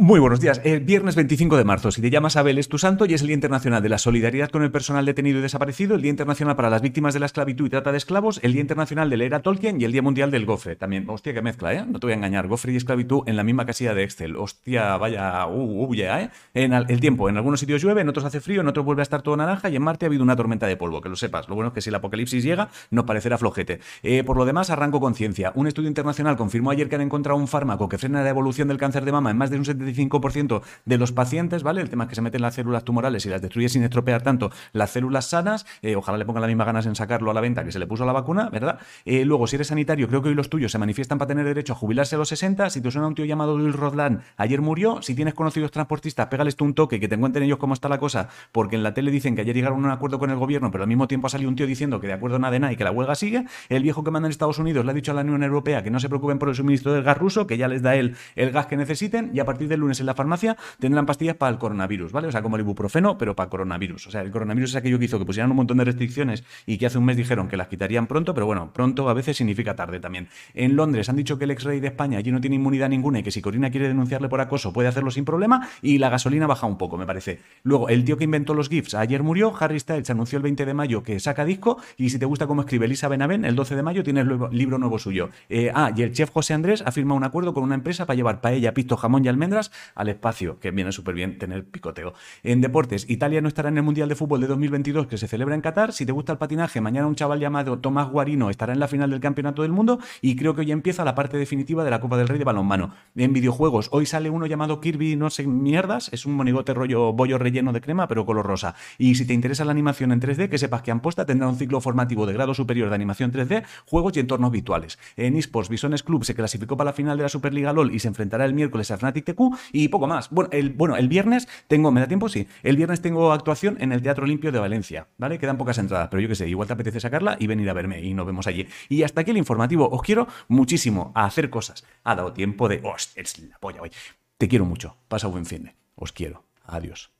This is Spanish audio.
Muy buenos días. El viernes 25 de marzo, si te llamas Abel, es tu santo y es el Día Internacional de la Solidaridad con el Personal Detenido y Desaparecido, el Día Internacional para las Víctimas de la Esclavitud y Trata de Esclavos, el Día Internacional de leer a Tolkien y el Día Mundial del Gofre. También, hostia, qué mezcla, ¿eh? No te voy a engañar. Gofre y esclavitud en la misma casilla de Excel. Hostia, vaya, uh, uh ya, ¿eh? En el tiempo, en algunos sitios llueve, en otros hace frío, en otros vuelve a estar todo naranja y en Marte ha habido una tormenta de polvo, que lo sepas. Lo bueno es que si el apocalipsis llega, nos parecerá flojete. Eh, por lo demás, arranco con ciencia. Un estudio internacional confirmó ayer que han encontrado un fármaco que frena la evolución del cáncer de mama en más de un 75% de los pacientes, ¿vale? El tema es que se meten las células tumorales y las destruye sin estropear tanto las células sanas. Eh, ojalá le pongan las mismas ganas en sacarlo a la venta que se le puso la vacuna, ¿verdad? Eh, luego, si eres sanitario, creo que hoy los tuyos se manifiestan para tener derecho a jubilarse a los 60. Si te suena un tío llamado Luis Rodlan, ayer murió. Si tienes conocidos transportistas, pégales tú un toque, que te cuenten ellos cómo está la cosa, porque en la tele dicen que ayer llegaron a un acuerdo con el gobierno, pero al mismo tiempo ha salido un tío diciendo que de acuerdo nada de nada y que la huelga sigue. El viejo que manda en Estados Unidos le ha dicho a la Unión Europea que no se preocupen por el suministro del gas ruso, que ya les da él el gas que necesiten y a partir del lunes en la farmacia tendrán pastillas para el coronavirus, ¿vale? O sea, como el ibuprofeno, pero para coronavirus. O sea, el coronavirus es aquello que hizo que pusieran un montón de restricciones y que hace un mes dijeron que las quitarían pronto, pero bueno, pronto a veces significa tarde también. En Londres han dicho que el ex rey de España allí no tiene inmunidad ninguna y que si Corina quiere denunciarle por acoso puede hacerlo sin problema y la gasolina baja un poco, me parece. Luego, el tío que inventó los GIFs ayer murió, Harry Styles anunció el 20 de mayo que saca disco y si te gusta cómo escribe Elisa Benavent, el 12 de mayo tienes libro nuevo suyo. Eh, ah, y el chef José Andrés ha firmado un acuerdo con una empresa para llevar paella, pisto, jamón y almendras al espacio, que viene súper bien tener picoteo. En deportes, Italia no estará en el Mundial de Fútbol de 2022 que se celebra en Qatar. Si te gusta el patinaje, mañana un chaval llamado Tomás Guarino estará en la final del Campeonato del Mundo y creo que hoy empieza la parte definitiva de la Copa del Rey de balonmano. En videojuegos, hoy sale uno llamado Kirby no sé mierdas, es un monigote rollo bollo relleno de crema pero color rosa. Y si te interesa la animación en 3D, que sepas que Amposta tendrá un ciclo formativo de grado superior de animación 3D, juegos y entornos virtuales. En esports, Bisones Club se clasificó para la final de la Superliga LOL y se enfrentará el miércoles a Fnatic TQ y poco más. Bueno, el, bueno, el viernes tengo, ¿me da tiempo? Sí. El viernes tengo actuación en el Teatro Limpio de Valencia, ¿vale? Quedan pocas entradas, pero yo qué sé, igual te apetece sacarla y venir a verme y nos vemos allí. Y hasta aquí el informativo. Os quiero muchísimo a hacer cosas. Ha dado tiempo de... ¡Hostia, es la polla hoy! Te quiero mucho. Pasa buen fin. Os quiero. Adiós.